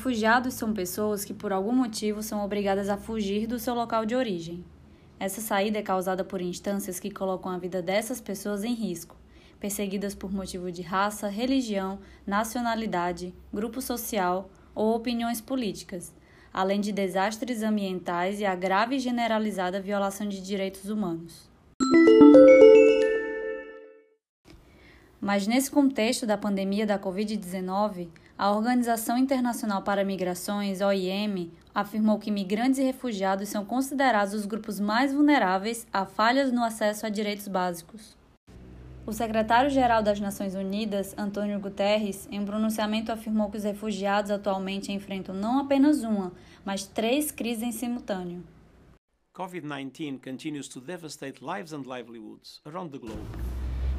Refugiados são pessoas que, por algum motivo, são obrigadas a fugir do seu local de origem. Essa saída é causada por instâncias que colocam a vida dessas pessoas em risco, perseguidas por motivo de raça, religião, nacionalidade, grupo social ou opiniões políticas, além de desastres ambientais e a grave e generalizada violação de direitos humanos. Mas nesse contexto da pandemia da Covid-19, a Organização Internacional para Migrações, OIM, afirmou que migrantes e refugiados são considerados os grupos mais vulneráveis a falhas no acesso a direitos básicos. O secretário-geral das Nações Unidas, Antônio Guterres, em um pronunciamento afirmou que os refugiados atualmente enfrentam não apenas uma, mas três crises em simultâneo. COVID-19 continues to devastate lives and livelihoods around the globe.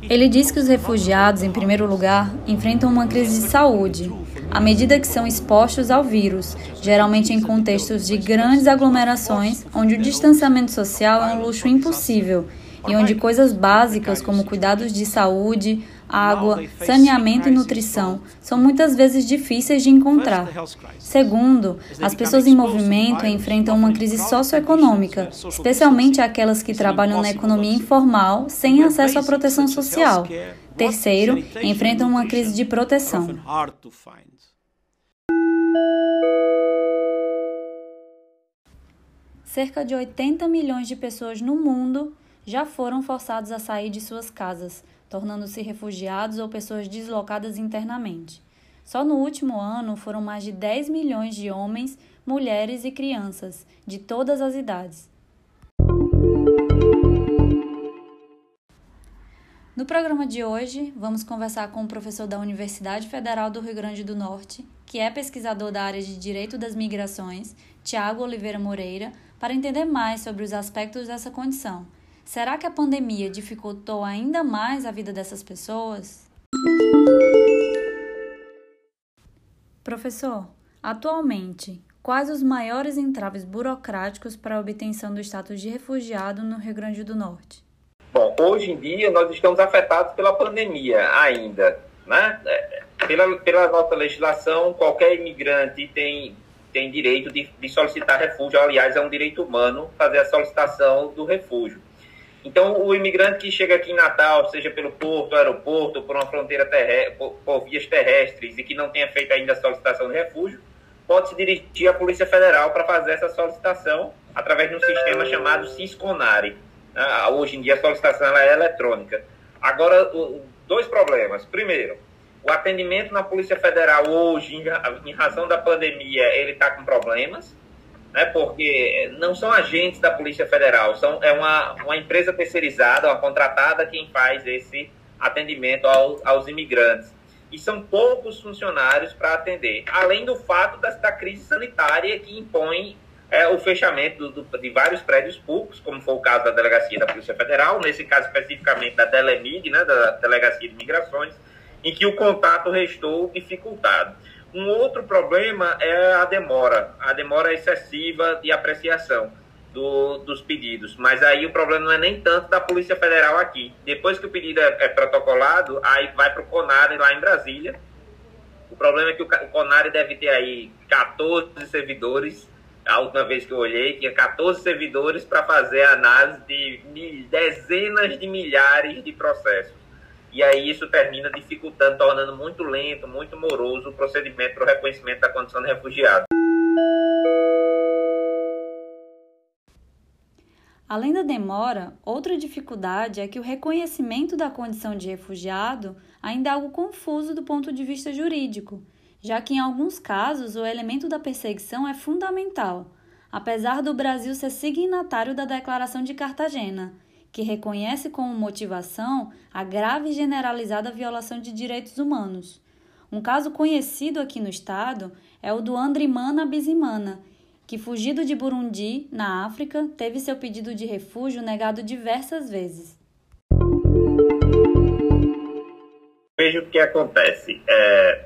Ele diz que os refugiados, em primeiro lugar, enfrentam uma crise de saúde, à medida que são expostos ao vírus, geralmente em contextos de grandes aglomerações, onde o distanciamento social é um luxo impossível e onde coisas básicas como cuidados de saúde, água, saneamento e nutrição são muitas vezes difíceis de encontrar. Segundo, as pessoas em movimento enfrentam uma crise socioeconômica, especialmente aquelas que trabalham na economia informal sem acesso à proteção social. Terceiro, enfrentam uma crise de proteção. Cerca de 80 milhões de pessoas no mundo já foram forçados a sair de suas casas, tornando-se refugiados ou pessoas deslocadas internamente. Só no último ano foram mais de 10 milhões de homens, mulheres e crianças, de todas as idades. No programa de hoje, vamos conversar com o professor da Universidade Federal do Rio Grande do Norte, que é pesquisador da área de Direito das Migrações, Tiago Oliveira Moreira, para entender mais sobre os aspectos dessa condição Será que a pandemia dificultou ainda mais a vida dessas pessoas? Professor, atualmente, quais os maiores entraves burocráticos para a obtenção do status de refugiado no Rio Grande do Norte? Bom, hoje em dia nós estamos afetados pela pandemia ainda, né? É, pela, pela nossa legislação, qualquer imigrante tem, tem direito de, de solicitar refúgio. Aliás, é um direito humano fazer a solicitação do refúgio. Então, o imigrante que chega aqui em Natal, seja pelo porto, aeroporto, por uma fronteira terrestre, por, por, vias terrestres e que não tenha feito ainda a solicitação de refúgio, pode se dirigir à Polícia Federal para fazer essa solicitação através de um sistema chamado Cisconare. Ah, hoje em dia, a solicitação é eletrônica. Agora, dois problemas. Primeiro, o atendimento na Polícia Federal hoje, em razão da pandemia, ele está com problemas né, porque não são agentes da Polícia Federal, são, é uma, uma empresa terceirizada, uma contratada quem faz esse atendimento ao, aos imigrantes. E são poucos funcionários para atender, além do fato da, da crise sanitária que impõe é, o fechamento do, de vários prédios públicos, como foi o caso da Delegacia da Polícia Federal, nesse caso especificamente da Delemig, né, da Delegacia de Migrações, em que o contato restou dificultado. Um outro problema é a demora, a demora excessiva de apreciação do, dos pedidos. Mas aí o problema não é nem tanto da Polícia Federal aqui. Depois que o pedido é, é protocolado, aí vai para o CONARE lá em Brasília. O problema é que o, o CONARE deve ter aí 14 servidores. A última vez que eu olhei, tinha 14 servidores para fazer a análise de dezenas de milhares de processos e aí isso termina dificultando, tornando muito lento, muito moroso o procedimento para o reconhecimento da condição de refugiado. Além da demora, outra dificuldade é que o reconhecimento da condição de refugiado ainda é algo confuso do ponto de vista jurídico, já que em alguns casos o elemento da perseguição é fundamental, apesar do Brasil ser signatário da Declaração de Cartagena que reconhece como motivação a grave e generalizada violação de direitos humanos. Um caso conhecido aqui no estado é o do Andrimana Bizimana, que, fugido de Burundi, na África, teve seu pedido de refúgio negado diversas vezes. Veja o que acontece. É,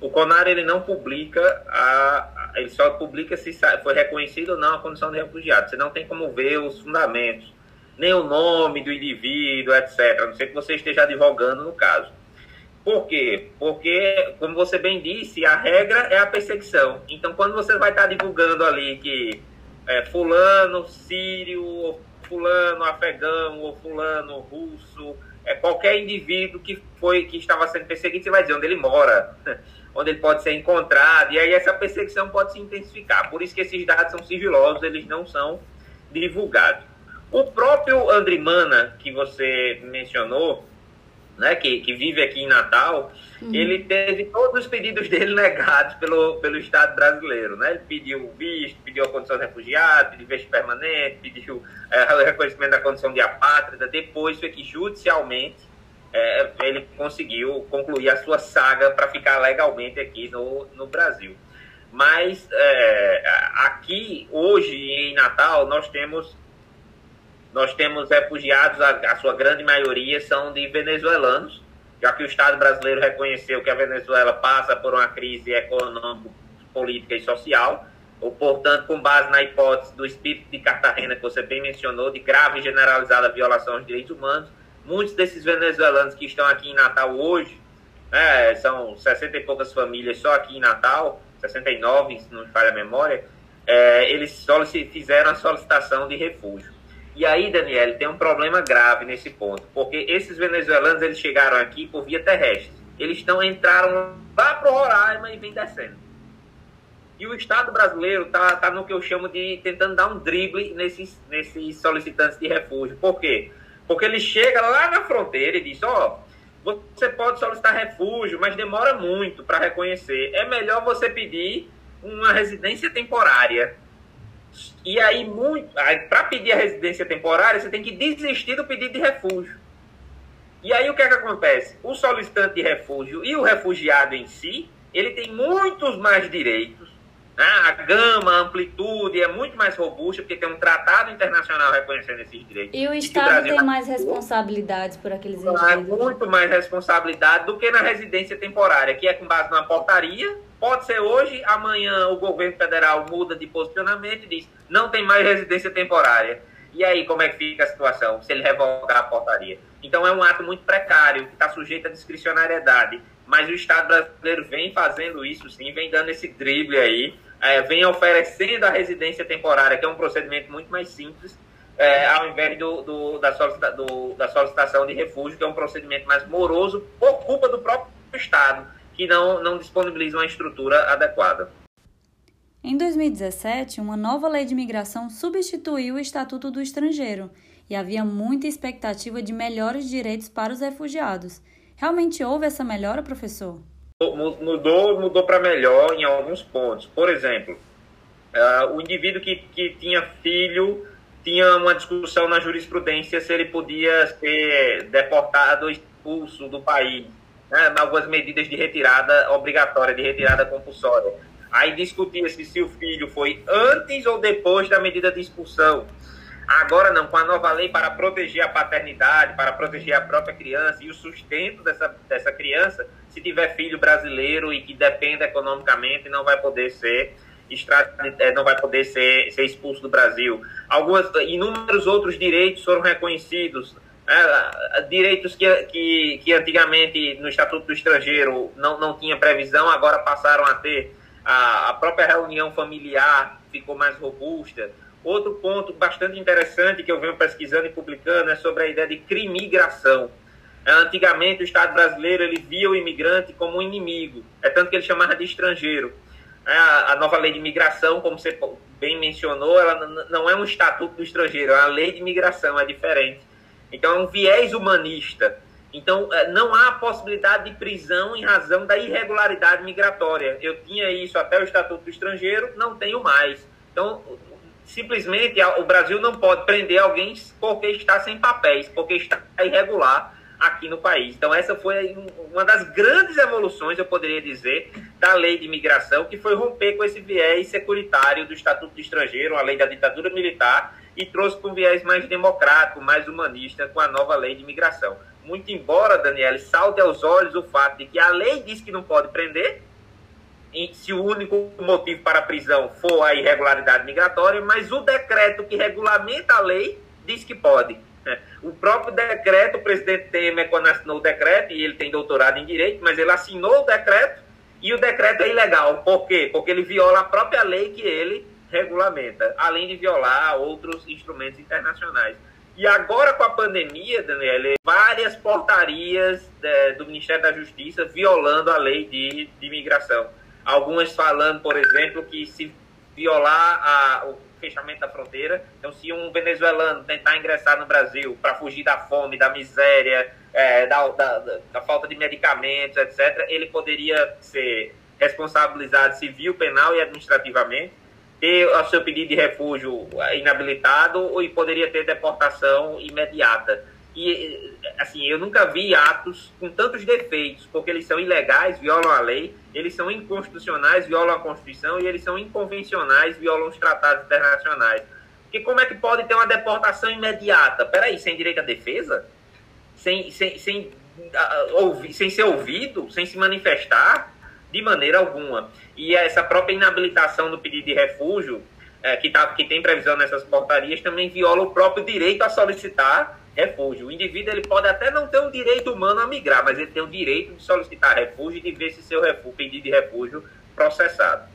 o CONAR ele não publica a, ele só publica se foi reconhecido ou não a condição de refugiado. Você não tem como ver os fundamentos nem o nome do indivíduo, etc. A não ser que você esteja advogando no caso. Por quê? Porque, como você bem disse, a regra é a perseguição. Então, quando você vai estar divulgando ali que é, fulano sírio, fulano afegão, ou fulano russo, é, qualquer indivíduo que foi que estava sendo perseguido, você vai dizer onde ele mora, onde ele pode ser encontrado, e aí essa perseguição pode se intensificar. Por isso que esses dados são sigilosos, eles não são divulgados. O próprio Andrimana, que você mencionou, né, que, que vive aqui em Natal, uhum. ele teve todos os pedidos dele negados pelo, pelo Estado brasileiro. Né? Ele pediu visto, pediu a condição de refugiado, pediu visto permanente, pediu é, o reconhecimento da condição de apátrida. Depois foi que judicialmente é, ele conseguiu concluir a sua saga para ficar legalmente aqui no, no Brasil. Mas é, aqui, hoje em Natal, nós temos nós temos refugiados, a, a, sua grande maioria são de venezuelanos, já que o Estado brasileiro reconheceu que a Venezuela passa por uma crise econômica, política e social, ou, portanto, com base na hipótese do espírito de Cartagena, que você bem mencionou, de grave e generalizada violação aos direitos humanos, muitos desses venezuelanos que estão aqui em Natal hoje, né, são 60 e poucas famílias só aqui em Natal, 69, se não me falha a memória, é, eles fizeram a solicitação de refúgio. E aí, Daniel, tem um problema grave nesse ponto, porque esses venezuelanos eles chegaram aqui por via terrestre. Eles estão entraram lá para o Roraima e vêm descendo. E o Estado brasileiro está tá no que eu chamo de tentando dar um drible nesses, nesses solicitantes de refúgio. Por quê? Porque ele chega lá na fronteira e diz: Ó, oh, você pode solicitar refúgio, mas demora muito para reconhecer. É melhor você pedir uma residência temporária e aí, para pedir a residência temporária, você tem que desistir do pedido de refúgio. E aí, o que é que acontece? O solicitante de refúgio e o refugiado em si, ele tem muitos mais direitos. Né? A gama, a amplitude é muito mais robusta, porque tem um tratado internacional reconhecendo esses direitos. E o Estado tem mais responsabilidades por aqueles indivíduos. Muito mais responsabilidade do que na residência temporária, que é com base numa portaria Pode ser hoje, amanhã o governo federal muda de posicionamento e diz não tem mais residência temporária. E aí, como é que fica a situação se ele revogar a portaria? Então, é um ato muito precário, que está sujeito à discricionariedade. Mas o Estado brasileiro vem fazendo isso, sim, vem dando esse drible aí, é, vem oferecendo a residência temporária, que é um procedimento muito mais simples, é, ao invés do, do, da, solicita, do, da solicitação de refúgio, que é um procedimento mais moroso por culpa do próprio Estado que não, não disponibilizam a estrutura adequada. Em 2017, uma nova lei de imigração substituiu o Estatuto do Estrangeiro e havia muita expectativa de melhores direitos para os refugiados. Realmente houve essa melhora, professor? Mudou, mudou para melhor em alguns pontos. Por exemplo, uh, o indivíduo que, que tinha filho tinha uma discussão na jurisprudência se ele podia ser deportado, expulso do país né, algumas medidas de retirada obrigatória, de retirada compulsória. Aí discutia-se se o filho foi antes ou depois da medida de expulsão. Agora não, com a nova lei para proteger a paternidade, para proteger a própria criança e o sustento dessa, dessa criança, se tiver filho brasileiro e que dependa economicamente, não vai poder ser é, não vai poder ser, ser expulso do Brasil. Algumas, inúmeros outros direitos foram reconhecidos é, direitos que, que, que antigamente no Estatuto do Estrangeiro não, não tinha previsão, agora passaram a ter. A, a própria reunião familiar ficou mais robusta. Outro ponto bastante interessante que eu venho pesquisando e publicando é sobre a ideia de crimigração. É, antigamente, o Estado brasileiro ele via o imigrante como um inimigo, é tanto que ele chamava de estrangeiro. É, a nova lei de imigração, como você bem mencionou, ela não é um estatuto do estrangeiro, é uma lei de imigração, é diferente. Então, é um viés humanista. Então, é, não há possibilidade de prisão em razão da irregularidade migratória. Eu tinha isso até o Estatuto do Estrangeiro, não tenho mais. Então, simplesmente, o Brasil não pode prender alguém porque está sem papéis, porque está irregular aqui no país. Então, essa foi uma das grandes evoluções, eu poderia dizer, da lei de imigração, que foi romper com esse viés securitário do Estatuto do Estrangeiro, a lei da ditadura militar, e trouxe para um viés mais democrático, mais humanista, com a nova lei de imigração. Muito embora, Daniel, salte aos olhos o fato de que a lei diz que não pode prender, se o único motivo para a prisão for a irregularidade migratória, mas o decreto que regulamenta a lei diz que pode. O próprio decreto, o presidente Temer, quando assinou o decreto, e ele tem doutorado em direito, mas ele assinou o decreto e o decreto é ilegal. Por quê? Porque ele viola a própria lei que ele regulamenta, além de violar outros instrumentos internacionais. E agora, com a pandemia, Daniel, várias portarias é, do Ministério da Justiça violando a lei de, de imigração. Algumas falando, por exemplo, que se violar a, o fechamento da fronteira, então se um venezuelano tentar ingressar no Brasil para fugir da fome, da miséria, é, da, da, da falta de medicamentos, etc., ele poderia ser responsabilizado civil, penal e administrativamente ter o seu pedido de refúgio inabilitado e poderia ter deportação imediata. E, assim, eu nunca vi atos com tantos defeitos, porque eles são ilegais, violam a lei, eles são inconstitucionais, violam a Constituição, e eles são inconvencionais, violam os tratados internacionais. Porque como é que pode ter uma deportação imediata? Peraí, sem direito à defesa? Sem, sem, sem, uh, ouvir, sem ser ouvido? Sem se manifestar? De maneira alguma. E essa própria inabilitação do pedido de refúgio, é, que, tá, que tem previsão nessas portarias, também viola o próprio direito a solicitar refúgio. O indivíduo ele pode até não ter um direito humano a migrar, mas ele tem o direito de solicitar refúgio e de ver se seu refúgio, pedido de refúgio processado.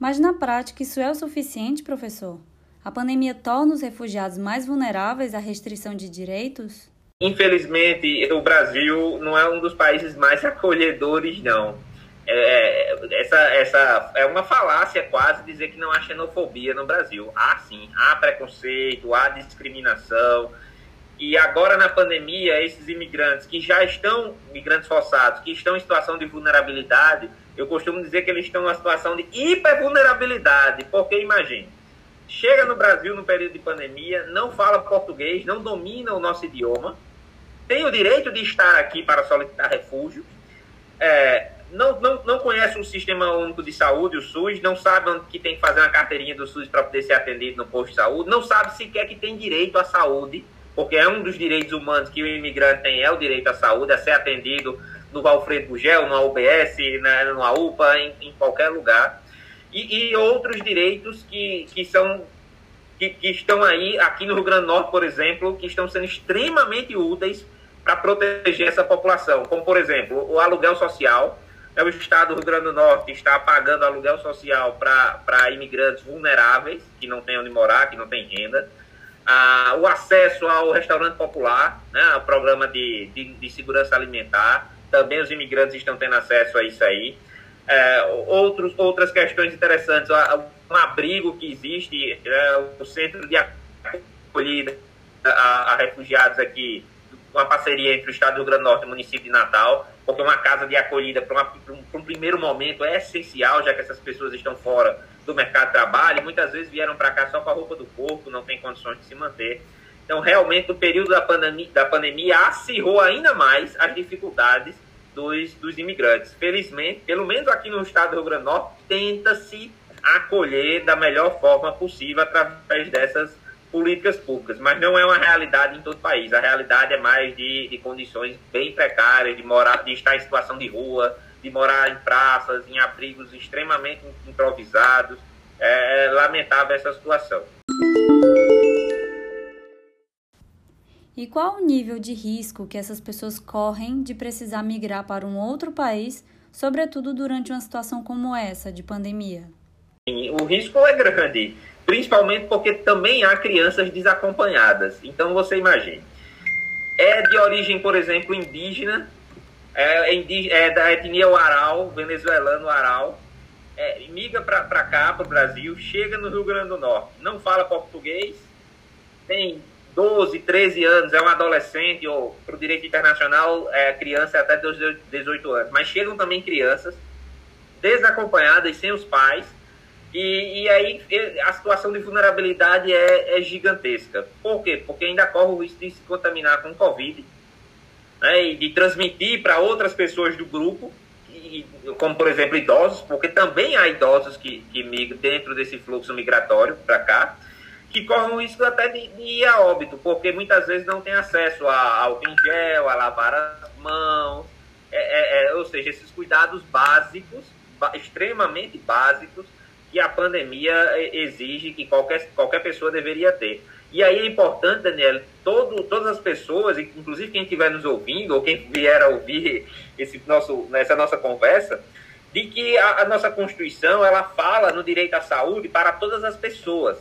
Mas na prática isso é o suficiente, professor? A pandemia torna os refugiados mais vulneráveis à restrição de direitos? Infelizmente, o Brasil não é um dos países mais acolhedores, não. É, essa, essa é uma falácia quase dizer que não há xenofobia no Brasil. Há sim, há preconceito, há discriminação. E agora na pandemia, esses imigrantes que já estão, imigrantes forçados, que estão em situação de vulnerabilidade, eu costumo dizer que eles estão em uma situação de hipervulnerabilidade, porque imagine, chega no Brasil no período de pandemia, não fala português, não domina o nosso idioma, tem o direito de estar aqui para solicitar refúgio, é, não, não, não conhece o Sistema Único de Saúde, o SUS, não sabe que tem que fazer uma carteirinha do SUS para poder ser atendido no posto de saúde, não sabe sequer que tem direito à saúde, porque é um dos direitos humanos que o imigrante tem, é o direito à saúde, a ser atendido no Valfredo Bugel, no UBS, na, numa UPA, em, em qualquer lugar. E, e, outros direitos que, que são que, que, estão aí, aqui no Rio Grande do Norte, por exemplo, que estão sendo extremamente úteis para proteger essa população, como por exemplo o aluguel social. É o Estado do Rio Grande do Norte está pagando aluguel social para imigrantes vulneráveis, que não têm onde morar, que não têm renda. Ah, o acesso ao restaurante popular, né, o programa de, de, de, segurança alimentar, também os imigrantes estão tendo acesso a isso aí. É, outros, outras questões interessantes, um abrigo que existe, é, o centro de acolhida a, a refugiados aqui uma parceria entre o Estado do Rio Grande do Norte e o município de Natal, porque uma casa de acolhida para um, um, primeiro momento é essencial, já que essas pessoas estão fora do mercado de trabalho e muitas vezes vieram para cá só com a roupa do corpo, não tem condições de se manter. Então, realmente, o período da pandemia, da pandemia acirrou ainda mais as dificuldades dos, dos imigrantes. Felizmente, pelo menos aqui no estado do Rio Grande do Norte, tenta-se acolher da melhor forma possível através dessas políticas públicas, mas não é uma realidade em todo o país. A realidade é mais de, de condições bem precárias, de morar, de estar em situação de rua, de morar em praças, em abrigos extremamente improvisados. É, é lamentável essa situação. E qual o nível de risco que essas pessoas correm de precisar migrar para um outro país, sobretudo durante uma situação como essa, de pandemia? O risco é grande principalmente porque também há crianças desacompanhadas. Então você imagine, é de origem, por exemplo, indígena, é, é da etnia Aral, venezuelano Aral, é, migra para cá, para o Brasil, chega no Rio Grande do Norte, não fala português, tem 12, 13 anos, é um adolescente, ou para o direito internacional, é criança até 18 anos, mas chegam também crianças desacompanhadas, sem os pais, e, e aí a situação de vulnerabilidade é, é, gigantesca. Por quê? Porque ainda corre o risco de se contaminar com Covid né, e de transmitir para outras pessoas do grupo, e, como por exemplo idosos, porque também há idosos que, que migram dentro desse fluxo migratório para cá, que correm o risco até de, de, ir a óbito, porque muitas vezes não tem acesso a álcool em gel, a lavar as mãos, é, é, é ou seja, esses cuidados básicos, extremamente básicos, que a pandemia exige que qualquer, qualquer pessoa deveria ter. E aí é importante, Daniel, todo, todas as pessoas, inclusive quem estiver nos ouvindo, ou quem vier a ouvir esse nosso, essa nossa conversa, de que a, a nossa Constituição ela fala no direito à saúde para todas as pessoas.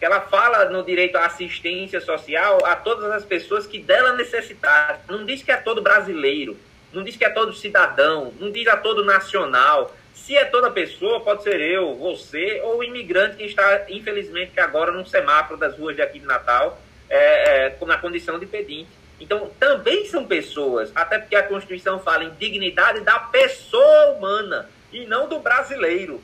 Ela fala no direito à assistência social a todas as pessoas que dela necessitar. Não diz que é todo brasileiro, não diz que é todo cidadão, não diz a todo nacional. Se é toda pessoa, pode ser eu, você ou o imigrante que está, infelizmente, que agora no semáforo das ruas de aqui de Natal, é, é, na condição de pedinte. Então, também são pessoas, até porque a Constituição fala em dignidade da pessoa humana e não do brasileiro.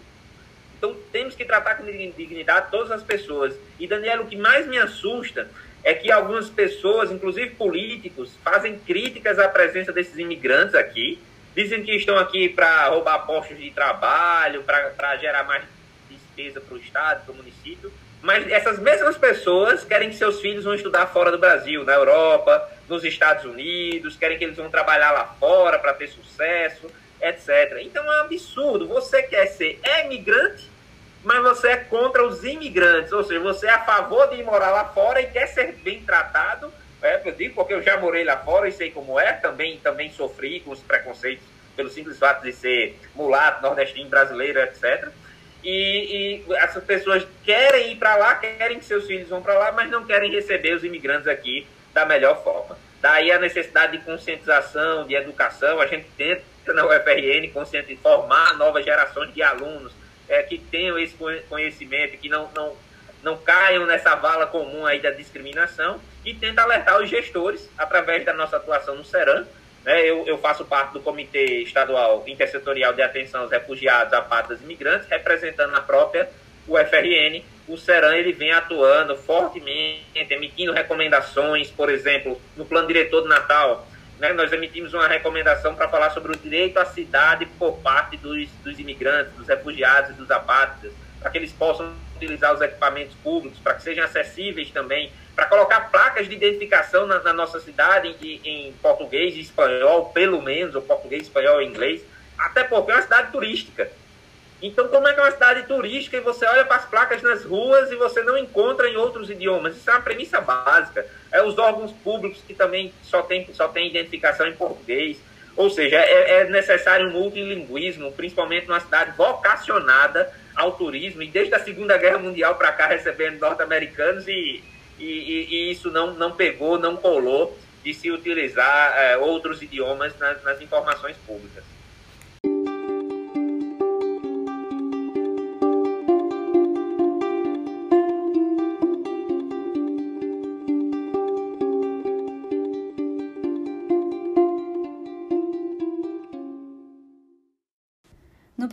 Então, temos que tratar com dignidade todas as pessoas. E, Daniel, o que mais me assusta é que algumas pessoas, inclusive políticos, fazem críticas à presença desses imigrantes aqui, dizem que estão aqui para roubar postos de trabalho, para gerar mais despesa para o Estado, para o município, mas essas mesmas pessoas querem que seus filhos vão estudar fora do Brasil, na Europa, nos Estados Unidos, querem que eles vão trabalhar lá fora para ter sucesso, etc. Então é um absurdo. Você quer ser imigrante, mas você é contra os imigrantes, ou seja, você é a favor de ir morar lá fora e quer ser bem tratado. É, eu digo porque eu já morei lá fora e sei como é, também, também sofri com os preconceitos pelo simples fato de ser mulato, nordestino, brasileiro, etc. E, e pessoas querem ir para lá, querem que seus filhos vão para lá, mas não querem receber os imigrantes aqui da melhor forma. Daí a necessidade de conscientização, de educação. A gente tenta na UFRN formar novas gerações de alunos é, que tenham esse conhecimento, que não, não, não caiam nessa vala comum aí da discriminação e tenta alertar os gestores através da nossa atuação no SERAM né? Eu, eu faço parte do Comitê Estadual Intersetorial de Atenção aos Refugiados, Apátridas e Imigrantes, representando a própria UFRN. O SERAM ele vem atuando fortemente, emitindo recomendações, por exemplo, no Plano Diretor do Natal, né, nós emitimos uma recomendação para falar sobre o direito à cidade por parte dos, dos imigrantes, dos refugiados e dos apátridas, para que eles possam utilizar os equipamentos públicos, para que sejam acessíveis também para colocar placas de identificação na, na nossa cidade em, em, português e espanhol, pelo menos, ou português, espanhol e inglês, até porque é uma cidade turística. Então, como é que é uma cidade turística e você olha para as placas nas ruas e você não encontra em outros idiomas? Isso é uma premissa básica. É os órgãos públicos que também só tem, só tem identificação em português. Ou seja, é, é necessário um multilinguismo, principalmente numa cidade vocacionada ao turismo e desde a Segunda Guerra Mundial para cá recebendo norte-americanos e e, e, isso não, não pegou, não colou de se utilizar é, outros idiomas nas, nas informações públicas.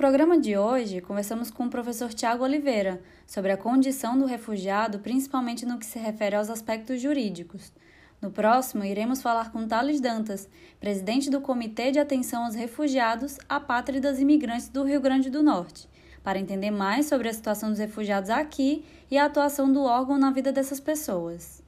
Programa de hoje, conversamos com o professor Tiago Oliveira sobre a condição do refugiado, principalmente no que se refere aos aspectos jurídicos. No próximo, iremos falar com Thales Dantas, presidente do Comitê de Atenção aos Refugiados, Apátridas e Imigrantes do Rio Grande do Norte, para entender mais sobre a situação dos refugiados aqui e a atuação do órgão na vida dessas pessoas.